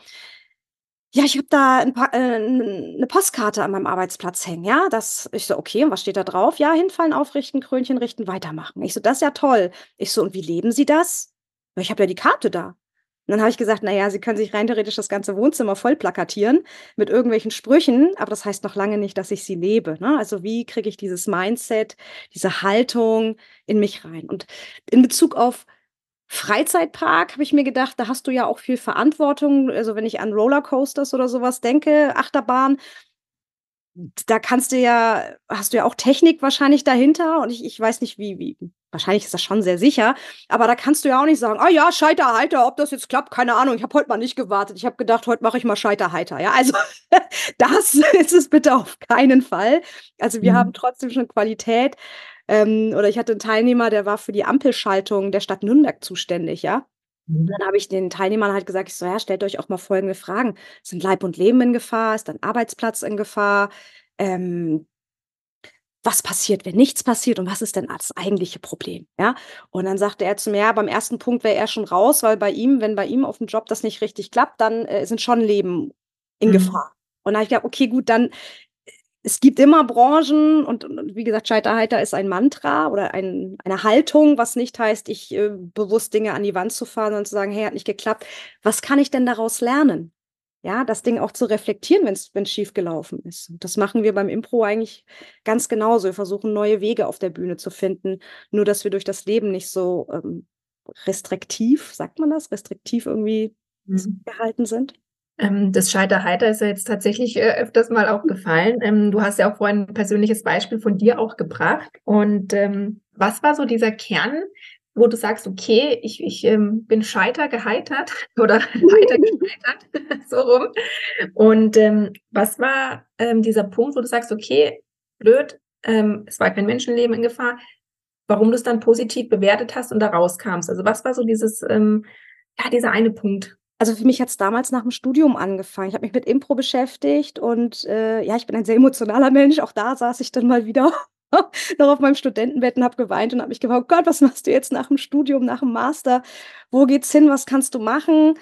ja, ich habe da ein paar, äh, eine Postkarte an meinem Arbeitsplatz hängen, ja. Das, ich so, okay, und was steht da drauf? Ja, hinfallen, aufrichten, Krönchen richten, weitermachen. Ich so, das ist ja toll. Ich so, und wie leben Sie das? Ich habe ja die Karte da. Und dann habe ich gesagt, naja, Sie können sich rein theoretisch das ganze Wohnzimmer voll plakatieren mit irgendwelchen Sprüchen, aber das heißt noch lange nicht, dass ich sie lebe. Ne? Also wie kriege ich dieses Mindset, diese Haltung in mich rein? Und in Bezug auf Freizeitpark habe ich mir gedacht, da hast du ja auch viel Verantwortung. Also wenn ich an Rollercoasters oder sowas denke, Achterbahn, da kannst du ja, hast du ja auch Technik wahrscheinlich dahinter und ich, ich weiß nicht, wie, wie, wahrscheinlich ist das schon sehr sicher, aber da kannst du ja auch nicht sagen, ah ja, Scheiterheiter, ob das jetzt klappt, keine Ahnung, ich habe heute mal nicht gewartet, ich habe gedacht, heute mache ich mal Scheiterheiter, ja, also das ist es bitte auf keinen Fall. Also wir mhm. haben trotzdem schon Qualität ähm, oder ich hatte einen Teilnehmer, der war für die Ampelschaltung der Stadt Nürnberg zuständig, ja, mhm. dann habe ich den Teilnehmern halt gesagt, ich so, ja, stellt euch auch mal folgende Fragen. Sind Leib und Leben in Gefahr? Ist dein Arbeitsplatz in Gefahr? Ähm, was passiert, wenn nichts passiert und was ist denn das eigentliche Problem? Ja, und dann sagte er zu mir, ja, beim ersten Punkt wäre er schon raus, weil bei ihm, wenn bei ihm auf dem Job das nicht richtig klappt, dann äh, sind schon Leben in mhm. Gefahr. Und dann habe ich gedacht, okay, gut, dann es gibt immer Branchen und, und wie gesagt, Scheiterheiter ist ein Mantra oder ein, eine Haltung, was nicht heißt, ich äh, bewusst Dinge an die Wand zu fahren und zu sagen, hey, hat nicht geklappt. Was kann ich denn daraus lernen? Ja, das Ding auch zu reflektieren, wenn es schief gelaufen ist. Und das machen wir beim Impro eigentlich ganz genauso. Wir versuchen neue Wege auf der Bühne zu finden, nur dass wir durch das Leben nicht so ähm, restriktiv, sagt man das, restriktiv irgendwie mhm. gehalten sind. Ähm, das Scheiterheiter ist ja jetzt tatsächlich äh, öfters mal auch gefallen. Ähm, du hast ja auch vorhin ein persönliches Beispiel von dir auch gebracht. Und ähm, was war so dieser Kern, wo du sagst, okay, ich, ich ähm, bin scheiter geheitert oder heiter gescheitert, so rum. Und ähm, was war ähm, dieser Punkt, wo du sagst, okay, blöd, ähm, es war kein Menschenleben in Gefahr, warum du es dann positiv bewertet hast und da rauskamst? Also was war so dieses, ähm, ja, dieser eine Punkt? Also für mich hat es damals nach dem Studium angefangen. Ich habe mich mit Impro beschäftigt und äh, ja, ich bin ein sehr emotionaler Mensch. Auch da saß ich dann mal wieder noch auf meinem Studentenbett und habe geweint und habe mich gefragt, oh Gott, was machst du jetzt nach dem Studium, nach dem Master? Wo geht's hin? Was kannst du machen?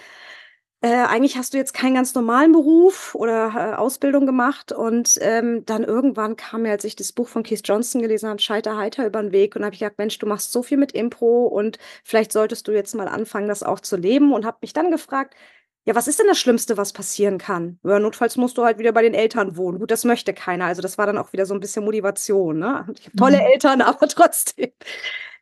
Äh, eigentlich hast du jetzt keinen ganz normalen Beruf oder äh, Ausbildung gemacht. Und ähm, dann irgendwann kam mir, als ich das Buch von Keith Johnson gelesen habe, Scheiter heiter über den Weg und habe ich gedacht, Mensch, du machst so viel mit Impro und vielleicht solltest du jetzt mal anfangen, das auch zu leben. Und habe mich dann gefragt, ja, was ist denn das Schlimmste, was passieren kann? Ja, notfalls musst du halt wieder bei den Eltern wohnen. Gut, das möchte keiner. Also das war dann auch wieder so ein bisschen Motivation. Ne? Ich habe tolle mhm. Eltern, aber trotzdem.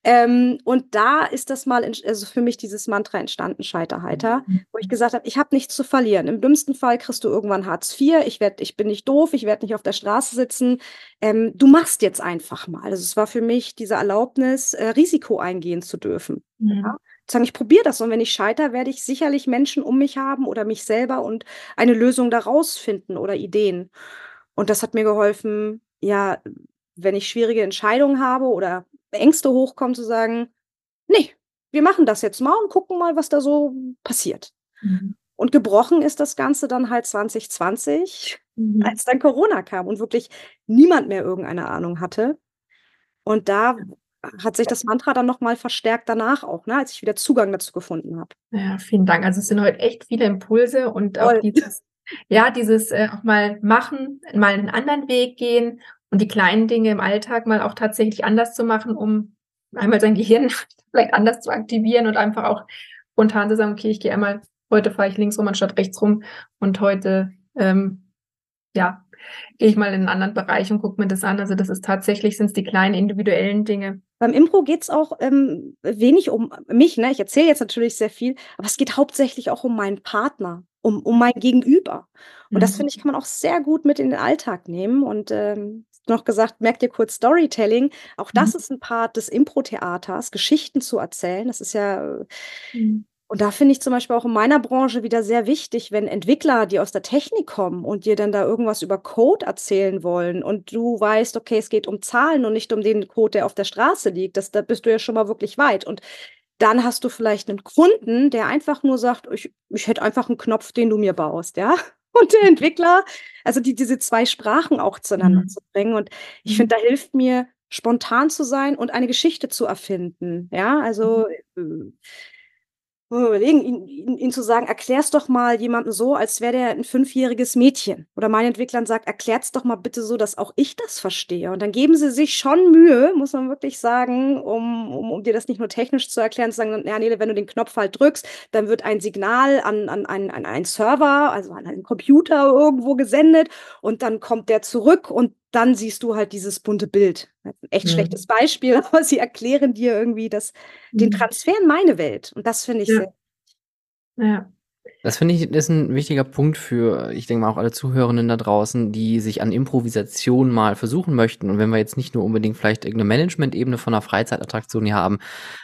Ähm, und da ist das mal, also für mich dieses Mantra entstanden, Scheiterheiter, mhm. wo ich gesagt habe, ich habe nichts zu verlieren. Im dümmsten Fall kriegst du irgendwann Hartz IV. Ich werd, ich bin nicht doof, ich werde nicht auf der Straße sitzen. Ähm, du machst jetzt einfach mal. Also es war für mich diese Erlaubnis, äh, Risiko eingehen zu dürfen. Mhm. Ja? Sagen, ich probiere das und wenn ich scheiter, werde ich sicherlich Menschen um mich haben oder mich selber und eine Lösung daraus finden oder Ideen. Und das hat mir geholfen, ja, wenn ich schwierige Entscheidungen habe oder Ängste hochkommen, zu sagen, nee, wir machen das jetzt mal und gucken mal, was da so passiert. Mhm. Und gebrochen ist das Ganze dann halt 2020, mhm. als dann Corona kam und wirklich niemand mehr irgendeine Ahnung hatte. Und da hat sich das Mantra dann nochmal verstärkt danach auch, ne, als ich wieder Zugang dazu gefunden habe. Ja, vielen Dank. Also es sind heute echt viele Impulse und auch dieses, ja, dieses äh, auch mal machen, mal einen anderen Weg gehen und die kleinen Dinge im Alltag mal auch tatsächlich anders zu machen, um einmal sein Gehirn vielleicht anders zu aktivieren und einfach auch spontan zu sagen, okay, ich gehe einmal, heute fahre ich links rum anstatt rechts rum und heute, ähm, ja, gehe ich mal in einen anderen Bereich und gucke mir das an. Also das ist tatsächlich, sind es die kleinen individuellen Dinge. Beim Impro geht es auch ähm, wenig um mich, ne? Ich erzähle jetzt natürlich sehr viel, aber es geht hauptsächlich auch um meinen Partner, um, um mein Gegenüber. Und mhm. das finde ich, kann man auch sehr gut mit in den Alltag nehmen. Und ähm, noch gesagt, merkt ihr kurz Storytelling. Auch das mhm. ist ein Part des Impro-Theaters, Geschichten zu erzählen. Das ist ja mhm. Und da finde ich zum Beispiel auch in meiner Branche wieder sehr wichtig, wenn Entwickler, die aus der Technik kommen und dir dann da irgendwas über Code erzählen wollen und du weißt, okay, es geht um Zahlen und nicht um den Code, der auf der Straße liegt, das, da bist du ja schon mal wirklich weit. Und dann hast du vielleicht einen Kunden, der einfach nur sagt, ich, ich hätte einfach einen Knopf, den du mir baust, ja. Und der Entwickler, also die, diese zwei Sprachen auch zueinander mhm. zu bringen. Und ich mhm. finde, da hilft mir, spontan zu sein und eine Geschichte zu erfinden. Ja, also mhm. Überlegen, ihn, ihn, ihn zu sagen, erklär's doch mal jemandem so, als wäre der ein fünfjähriges Mädchen. Oder mein Entwicklern sagt, erklärt's doch mal bitte so, dass auch ich das verstehe. Und dann geben sie sich schon Mühe, muss man wirklich sagen, um, um, um dir das nicht nur technisch zu erklären, zu sagen, ja, Nele, wenn du den Knopf halt drückst, dann wird ein Signal an, an, an, an einen Server, also an einen Computer irgendwo gesendet und dann kommt der zurück und dann siehst du halt dieses bunte Bild. Ein echt mhm. schlechtes Beispiel, aber sie erklären dir irgendwie das, den mhm. Transfer in meine Welt. Und das finde ich ja. sehr. Ja. Das finde ich ist ein wichtiger Punkt für, ich denke mal auch alle Zuhörenden da draußen, die sich an Improvisation mal versuchen möchten. Und wenn wir jetzt nicht nur unbedingt vielleicht irgendeine Management-Ebene von einer Freizeitattraktion hier haben,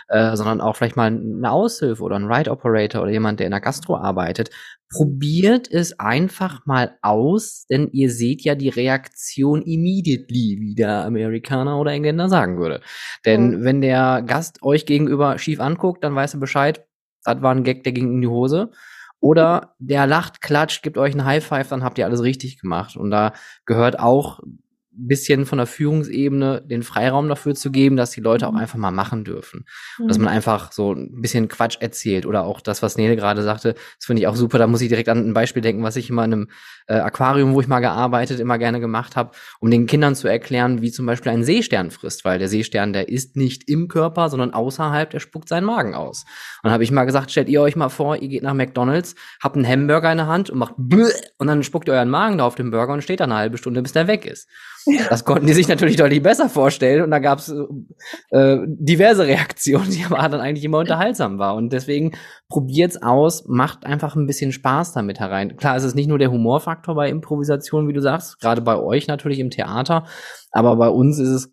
äh, sondern auch vielleicht mal eine Aushilfe oder ein Ride Operator oder jemand, der in der Gastro arbeitet, probiert es einfach mal aus, denn ihr seht ja die Reaktion immediately, wie der Amerikaner oder Engländer sagen würde. Denn mhm. wenn der Gast euch gegenüber schief anguckt, dann weiß er Bescheid, das war ein Gag, der ging in die Hose. Oder der lacht, klatscht, gibt euch einen High Five, dann habt ihr alles richtig gemacht. Und da gehört auch bisschen von der Führungsebene den Freiraum dafür zu geben, dass die Leute auch mhm. einfach mal machen dürfen. Mhm. Dass man einfach so ein bisschen Quatsch erzählt oder auch das, was Nele gerade sagte, das finde ich auch super. Da muss ich direkt an ein Beispiel denken, was ich immer in einem äh, Aquarium, wo ich mal gearbeitet, immer gerne gemacht habe, um den Kindern zu erklären, wie zum Beispiel ein Seestern frisst, weil der Seestern, der ist nicht im Körper, sondern außerhalb, der spuckt seinen Magen aus. Und dann habe ich mal gesagt, stellt ihr euch mal vor, ihr geht nach McDonalds, habt einen Hamburger in der Hand und macht und dann spuckt ihr euren Magen da auf den Burger und steht dann eine halbe Stunde, bis der weg ist. Das konnten die sich natürlich deutlich besser vorstellen und da gab es äh, diverse Reaktionen, die aber dann eigentlich immer unterhaltsam war. Und deswegen probiert's aus, macht einfach ein bisschen Spaß damit herein. Klar, es ist nicht nur der Humorfaktor bei Improvisation, wie du sagst, gerade bei euch natürlich im Theater, aber bei uns ist es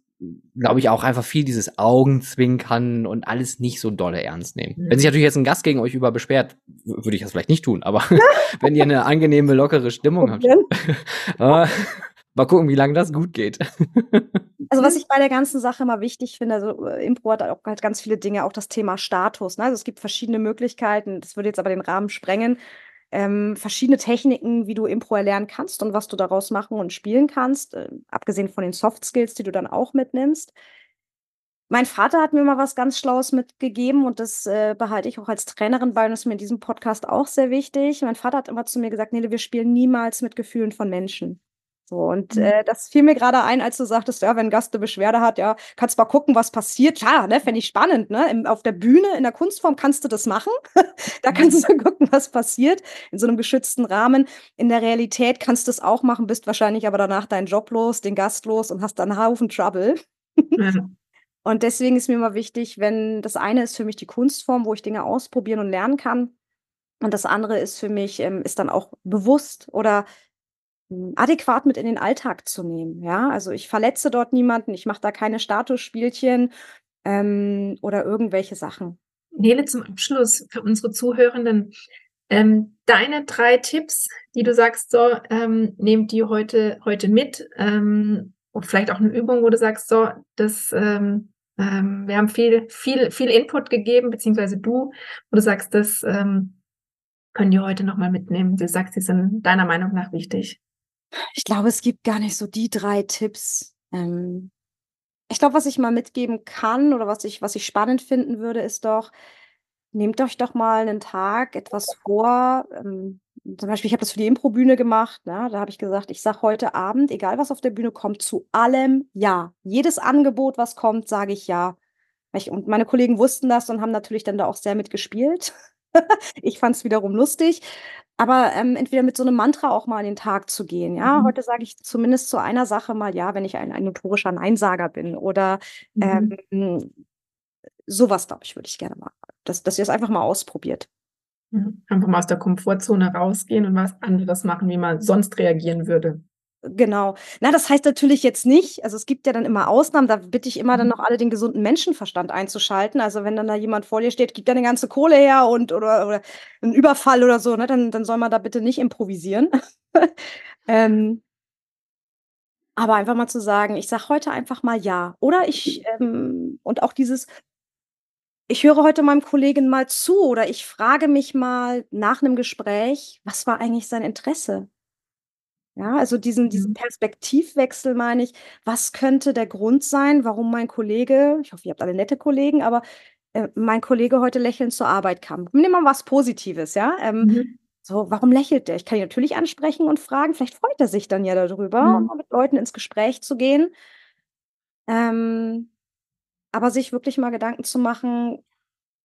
glaube ich, auch einfach viel dieses Augenzwinkern und alles nicht so dolle ernst nehmen. Mhm. Wenn sich natürlich jetzt ein Gast gegen euch über beschwert, würde ich das vielleicht nicht tun, aber wenn ihr eine angenehme, lockere Stimmung habt. Mal gucken, wie lange das gut geht. also was ich bei der ganzen Sache immer wichtig finde, also äh, Impro hat auch halt ganz viele Dinge, auch das Thema Status. Ne? Also es gibt verschiedene Möglichkeiten, das würde jetzt aber den Rahmen sprengen, ähm, verschiedene Techniken, wie du Impro erlernen kannst und was du daraus machen und spielen kannst, äh, abgesehen von den Soft Skills, die du dann auch mitnimmst. Mein Vater hat mir mal was ganz Schlaues mitgegeben und das äh, behalte ich auch als Trainerin bei und ist mir in diesem Podcast auch sehr wichtig. Mein Vater hat immer zu mir gesagt, Nele, wir spielen niemals mit Gefühlen von Menschen. So, und mhm. äh, das fiel mir gerade ein, als du sagtest, ja, wenn ein Gast eine Beschwerde hat, ja, kannst mal gucken, was passiert. Klar, ne, fände ich spannend, ne? Im, auf der Bühne, in der Kunstform kannst du das machen. da kannst du gucken, was passiert, in so einem geschützten Rahmen. In der Realität kannst du es auch machen, bist wahrscheinlich aber danach deinen Job los, den Gast los und hast dann einen Haufen Trouble. mhm. Und deswegen ist mir immer wichtig, wenn das eine ist für mich die Kunstform, wo ich Dinge ausprobieren und lernen kann. Und das andere ist für mich, ähm, ist dann auch bewusst oder adäquat mit in den Alltag zu nehmen. Ja, also ich verletze dort niemanden, ich mache da keine Statusspielchen ähm, oder irgendwelche Sachen. Nele, zum Abschluss für unsere Zuhörenden, ähm, deine drei Tipps, die du sagst, so, ähm, nehmt die heute, heute mit, ähm, und vielleicht auch eine Übung, wo du sagst, so, das, ähm, ähm, wir haben viel, viel, viel Input gegeben, beziehungsweise du, wo du sagst, das ähm, können die heute nochmal mitnehmen. Du sagst, die sind deiner Meinung nach wichtig. Ich glaube, es gibt gar nicht so die drei Tipps. Ähm, ich glaube, was ich mal mitgeben kann oder was ich was ich spannend finden würde, ist doch, nehmt euch doch mal einen Tag etwas vor, ähm, zum Beispiel, ich habe das für die Improbühne gemacht, ne? Da habe ich gesagt, ich sage heute Abend, egal was auf der Bühne kommt, zu allem ja. Jedes Angebot, was kommt, sage ich ja. Und meine Kollegen wussten das und haben natürlich dann da auch sehr mitgespielt. ich fand es wiederum lustig. Aber ähm, entweder mit so einem Mantra auch mal an den Tag zu gehen. Ja, mhm. heute sage ich zumindest zu einer Sache mal ja, wenn ich ein, ein notorischer Neinsager bin. Oder mhm. ähm, sowas, glaube ich, würde ich gerne mal. Dass, dass ihr es einfach mal ausprobiert. Einfach mal aus der Komfortzone rausgehen und was anderes machen, wie man sonst reagieren würde. Genau. Na, das heißt natürlich jetzt nicht, also es gibt ja dann immer Ausnahmen, da bitte ich immer dann mhm. noch alle den gesunden Menschenverstand einzuschalten. Also wenn dann da jemand vor dir steht, gibt eine ganze Kohle her und oder, oder ein Überfall oder so, ne, dann, dann soll man da bitte nicht improvisieren. ähm, aber einfach mal zu sagen, ich sage heute einfach mal ja. Oder ich, ähm, und auch dieses, ich höre heute meinem Kollegen mal zu oder ich frage mich mal nach einem Gespräch, was war eigentlich sein Interesse? Ja, also diesen, diesen mhm. Perspektivwechsel meine ich, was könnte der Grund sein, warum mein Kollege, ich hoffe, ihr habt alle nette Kollegen, aber äh, mein Kollege heute lächelnd zur Arbeit kam. Nimm mal was Positives, ja. Ähm, mhm. So, warum lächelt der? Ich kann ihn natürlich ansprechen und fragen, vielleicht freut er sich dann ja darüber, mhm. mit Leuten ins Gespräch zu gehen. Ähm, aber sich wirklich mal Gedanken zu machen,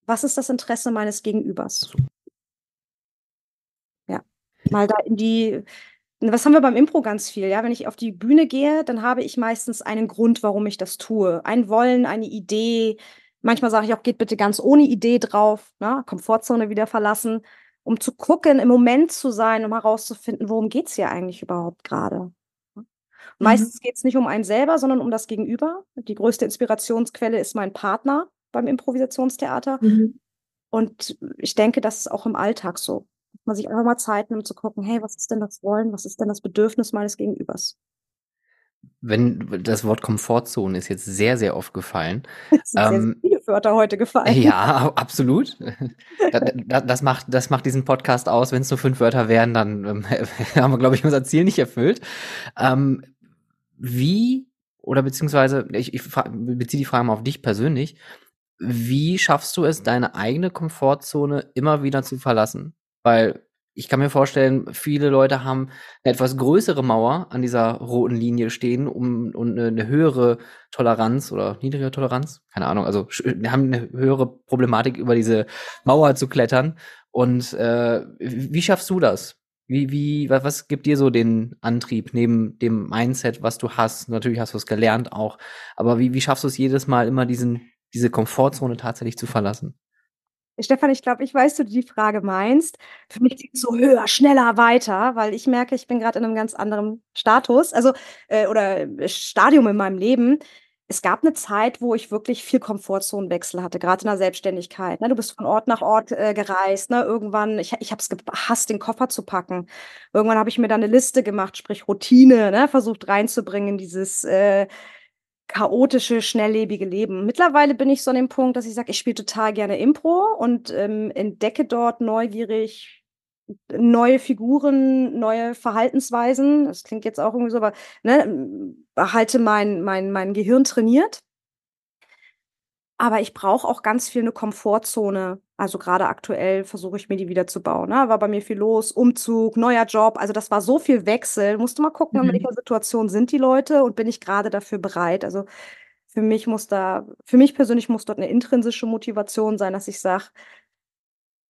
was ist das Interesse meines Gegenübers? Ja, mal da in die was haben wir beim Impro ganz viel, ja? Wenn ich auf die Bühne gehe, dann habe ich meistens einen Grund, warum ich das tue. Ein Wollen, eine Idee. Manchmal sage ich auch, geht bitte ganz ohne Idee drauf, ne? Komfortzone wieder verlassen, um zu gucken, im Moment zu sein, um herauszufinden, worum geht es hier eigentlich überhaupt gerade. Mhm. Meistens geht es nicht um einen selber, sondern um das Gegenüber. Die größte Inspirationsquelle ist mein Partner beim Improvisationstheater. Mhm. Und ich denke, das ist auch im Alltag so. Man sich einfach mal Zeit nimmt zu gucken, hey, was ist denn das Wollen, was ist denn das Bedürfnis meines Gegenübers? Wenn das Wort Komfortzone ist jetzt sehr, sehr oft gefallen. Es sind ähm, sehr, viele Wörter heute gefallen. Ja, absolut. das, das, macht, das macht diesen Podcast aus. Wenn es nur fünf Wörter wären, dann ähm, haben wir, glaube ich, unser Ziel nicht erfüllt. Ähm, wie oder beziehungsweise, ich, ich beziehe die Frage mal auf dich persönlich, wie schaffst du es, deine eigene Komfortzone immer wieder zu verlassen? Weil ich kann mir vorstellen, viele Leute haben eine etwas größere Mauer an dieser roten Linie stehen, um und eine, höhere Toleranz oder niedrige Toleranz, keine Ahnung, also haben eine höhere Problematik über diese Mauer zu klettern. Und äh, wie schaffst du das? Wie, wie, was, was gibt dir so den Antrieb neben dem Mindset, was du hast? Natürlich hast du es gelernt auch, aber wie, wie schaffst du es jedes Mal immer diesen, diese Komfortzone tatsächlich zu verlassen? Stefan, ich glaube, ich weiß, du die Frage meinst. Für mich geht es so höher, schneller, weiter, weil ich merke, ich bin gerade in einem ganz anderen Status, also äh, oder äh, Stadium in meinem Leben. Es gab eine Zeit, wo ich wirklich viel Komfortzonenwechsel hatte, gerade in der Selbstständigkeit, ne? Du bist von Ort nach Ort, äh, gereist, ne? Irgendwann ich ich habe es gehasst, den Koffer zu packen. Irgendwann habe ich mir da eine Liste gemacht, sprich Routine, ne, versucht reinzubringen in dieses, äh, chaotische, schnelllebige Leben. Mittlerweile bin ich so an dem Punkt, dass ich sage, ich spiele total gerne Impro und, ähm, entdecke dort neugierig neue Figuren, neue Verhaltensweisen. Das klingt jetzt auch irgendwie so, aber, ne, halte mein mein mein Gehirn trainiert. Aber ich brauche auch ganz viel 'ne Komfortzone. Also, gerade aktuell versuche ich mir die wieder zu bauen, ne? War bei mir viel los, Umzug, neuer Job. Also, das war so viel Wechsel. Musste mal gucken, in mhm. welcher Situation sind die Leute und bin ich gerade dafür bereit. Also, für mich muss da für mich persönlich muss dort eine intrinsische Motivation sein, dass ich sage: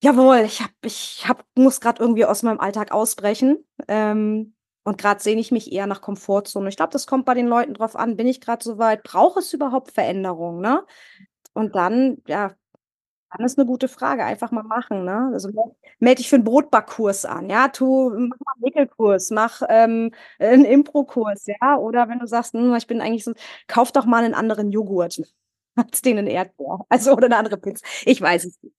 „Jawohl, ich habe ich habe muss gerade irgendwie aus meinem Alltag ausbrechen.“ Ähm, und gerade sehne ich mich eher nach Komfortzone. Ich glaube, das kommt bei den Leuten drauf an, bin ich gerade so weit? Braucht es überhaupt Veränderung, ne? Und dann, ja, dann ist 'ne gute Frage, einfach mal machen, ne? Also, melde dich für 'n Brotbackkurs an, ja? Tu mach mal 'n Häkelkurs, mach, ähm, 'n Improkurs, ja? Oder wenn du sagst: „Hm, ich bin eigentlich so“ kauf doch mal 'nen anderen Joghurt als den in Erdbeer. Also, oder 'ne andere Pizza. Ich weiß es nicht.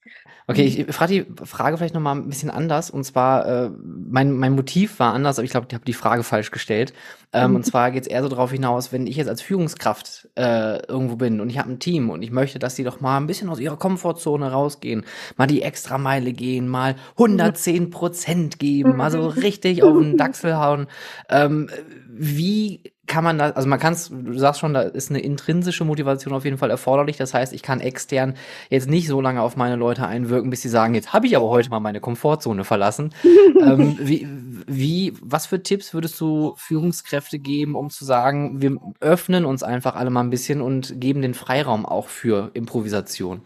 Okay, ich frage die Frage vielleicht noch mal 'n bisschen anders. Und zwar, äh, mein mein Motiv war anders, aber ich glaube, ich habe die Frage falsch gestellt. Ähm, mhm. Und zwar geht's eher so drauf hinaus, wenn ich jetzt als Führungskraft, äh, irgendwo bin und ich habe 'n Team und ich möchte, dass die doch mal 'n bisschen aus ihrer Komfortzone rausgehen, mal die Extrameile gehen, mal 110% geben, mal so richtig auf 'n Dachsel hauen. Ähm, wie kann man da, also man kann es, du sagst schon, da ist eine intrinsische Motivation auf jeden Fall erforderlich. Das heißt, ich kann extern jetzt nicht so lange auf meine Leute einwirken, bis sie sagen, jetzt habe ich aber heute mal meine Komfortzone verlassen. ähm, wie, wie, was für Tipps würdest du Führungskräfte geben, um zu sagen, wir öffnen uns einfach alle mal ein bisschen und geben den Freiraum auch für Improvisation?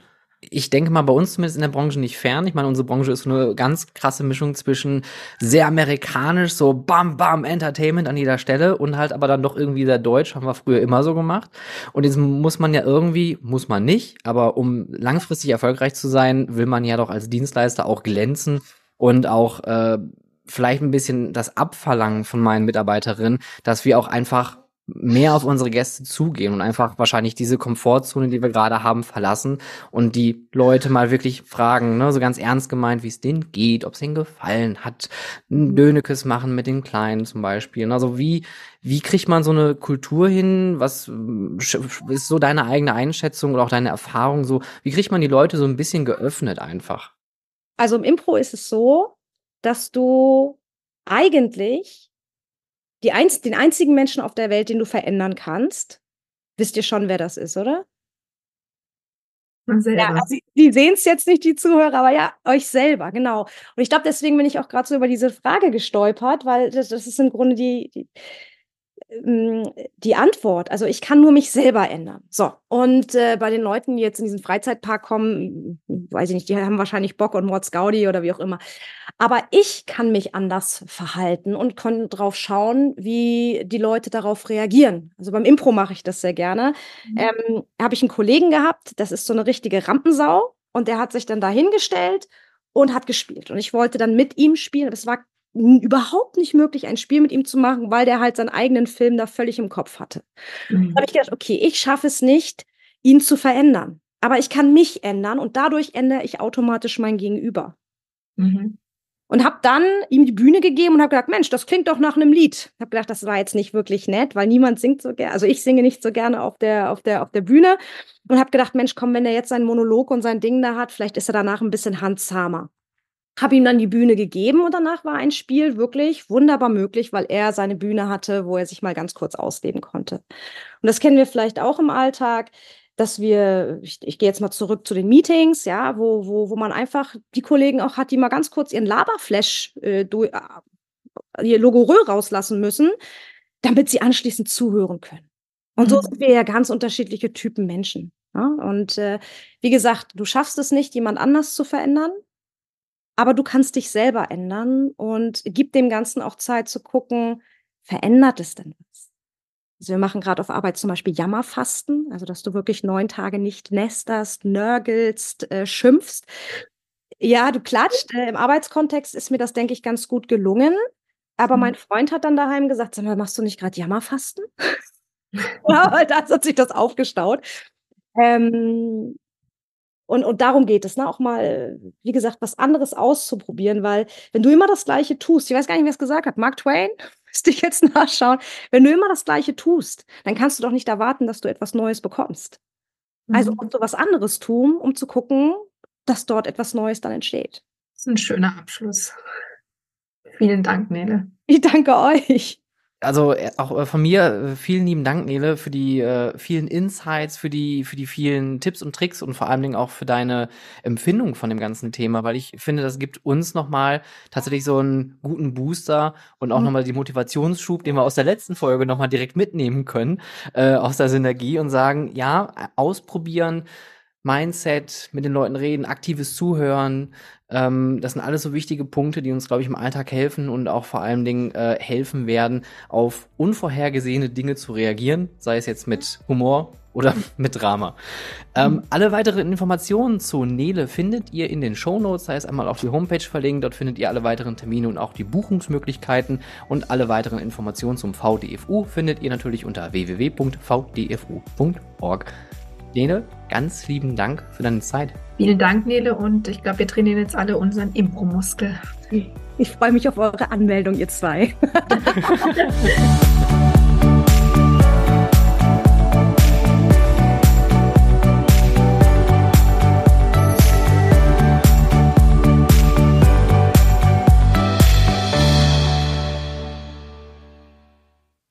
Ich denke mal, bei uns zumindest in der Branche nicht fern. Ich meine, unsere Branche ist eine ganz krasse Mischung zwischen sehr amerikanisch, so bam, bam, Entertainment an jeder Stelle und halt aber dann doch irgendwie sehr deutsch, haben wir früher immer so gemacht. Und jetzt muss man ja irgendwie, muss man nicht, aber um langfristig erfolgreich zu sein, will man ja doch als Dienstleister auch glänzen und auch äh, vielleicht ein bisschen das Abverlangen von meinen Mitarbeiterinnen, dass wir auch einfach mehr auf unsere Gäste zugehen und einfach wahrscheinlich diese Komfortzone, die wir gerade haben, verlassen und die Leute mal wirklich fragen, ne, so ganz ernst gemeint, wie es denen geht, ob es ihnen gefallen hat, ein Dönekes machen mit den Kleinen zum Beispiel. Also wie, wie kriegt man so eine Kultur hin? Was ist so deine eigene Einschätzung oder auch deine Erfahrung so? Wie kriegt man die Leute so ein bisschen geöffnet einfach? Also im Impro ist es so, dass du eigentlich die einz den einzigen Menschen auf der Welt, den du verändern kannst, wisst ihr schon, wer das ist, oder? Man selber. Ja, also, die sehen es jetzt nicht, die Zuhörer, aber ja, euch selber, genau. Und ich glaube, deswegen bin ich auch gerade so über diese Frage gestolpert, weil das, das ist im Grunde die, die die Antwort. Also ich kann nur mich selber ändern. So. Und äh, bei den Leuten, die jetzt in diesen Freizeitpark kommen, weiß ich nicht, die haben wahrscheinlich Bock und Mords Gaudi oder wie auch immer. Aber ich kann mich anders verhalten und kann drauf schauen, wie die Leute darauf reagieren. Also beim Impro mache ich das sehr gerne. Mhm. Ähm, Habe ich einen Kollegen gehabt, das ist so eine richtige Rampensau. Und der hat sich dann dahingestellt und hat gespielt. Und ich wollte dann mit ihm spielen. Das war überhaupt nicht möglich, ein Spiel mit ihm zu machen, weil der halt seinen eigenen Film da völlig im Kopf hatte. Mhm. Da habe ich gedacht, okay, ich schaffe es nicht, ihn zu verändern. Aber ich kann mich ändern und dadurch ändere ich automatisch mein Gegenüber. Mhm. Und habe dann ihm die Bühne gegeben und habe gedacht, Mensch, das klingt doch nach einem Lied. Ich habe gedacht, das war jetzt nicht wirklich nett, weil niemand singt so gerne. Also ich singe nicht so gerne auf der, auf der, auf der Bühne. Und habe gedacht, Mensch, komm, wenn er jetzt seinen Monolog und sein Ding da hat, vielleicht ist er danach ein bisschen handzahmer habe ihm dann die Bühne gegeben und danach war ein Spiel wirklich wunderbar möglich, weil er seine Bühne hatte, wo er sich mal ganz kurz ausleben konnte. Und das kennen wir vielleicht auch im Alltag, dass wir, ich, ich gehe jetzt mal zurück zu den Meetings, ja, wo, wo, wo man einfach die Kollegen auch hat, die mal ganz kurz ihren Laberflash, äh, durch, äh, ihr Logorö rauslassen müssen, damit sie anschließend zuhören können. Und mhm. so sind wir ja ganz unterschiedliche Typen Menschen. Ja? Und äh, wie gesagt, du schaffst es nicht, jemand anders zu verändern. Aber du kannst dich selber ändern und gib dem Ganzen auch Zeit zu gucken, verändert es denn was? Also wir machen gerade auf Arbeit zum Beispiel Jammerfasten, also dass du wirklich neun Tage nicht nesterst, nörgelst, äh, schimpfst. Ja, du klatscht. Äh, Im Arbeitskontext ist mir das, denke ich, ganz gut gelungen. Aber mhm. mein Freund hat dann daheim gesagt, sag mal, machst du nicht gerade Jammerfasten? ja, da hat sich das aufgestaut. Ähm, und, und darum geht es, ne? auch mal, wie gesagt, was anderes auszuprobieren, weil wenn du immer das Gleiche tust, ich weiß gar nicht, wer es gesagt hat, Mark Twain, müsste ich jetzt nachschauen, wenn du immer das Gleiche tust, dann kannst du doch nicht erwarten, dass du etwas Neues bekommst. Also mhm. Also musst du was anderes tun, um zu gucken, dass dort etwas Neues dann entsteht. Das ist ein schöner Abschluss. Vielen Dank, Nele. Ich danke euch also äh, auch äh, von mir äh, vielen lieben Dank, Nele, für die äh, vielen Insights, für die, für die vielen Tipps und Tricks und vor allen Dingen auch für deine Empfindung von dem ganzen Thema, weil ich finde, das gibt uns nochmal tatsächlich so einen guten Booster und auch mhm. nochmal die Motivationsschub, den wir aus der letzten Folge nochmal direkt mitnehmen können, äh, aus der Synergie und sagen, ja, ausprobieren, Mindset, mit den Leuten reden, aktives Zuhören. Ähm, das sind alles so wichtige Punkte, die uns, glaube ich, im Alltag helfen und auch vor allen Dingen äh, helfen werden, auf unvorhergesehene Dinge zu reagieren, sei es jetzt mit Humor oder mit Drama. Ähm, mhm. Alle weiteren Informationen zu Nele findet ihr in den Show Notes, sei es einmal auf die Homepage verlinkt. Dort findet ihr alle weiteren Termine und auch die Buchungsmöglichkeiten und alle weiteren Informationen zum VDFU findet ihr natürlich unter www.vdfu.org. Nele, ganz lieben Dank für deine Zeit. Vielen Dank, Nele, und ich glaube, wir trainieren jetzt alle unseren Impro-Muskel. Ich freue mich auf eure Anmeldung, ihr zwei.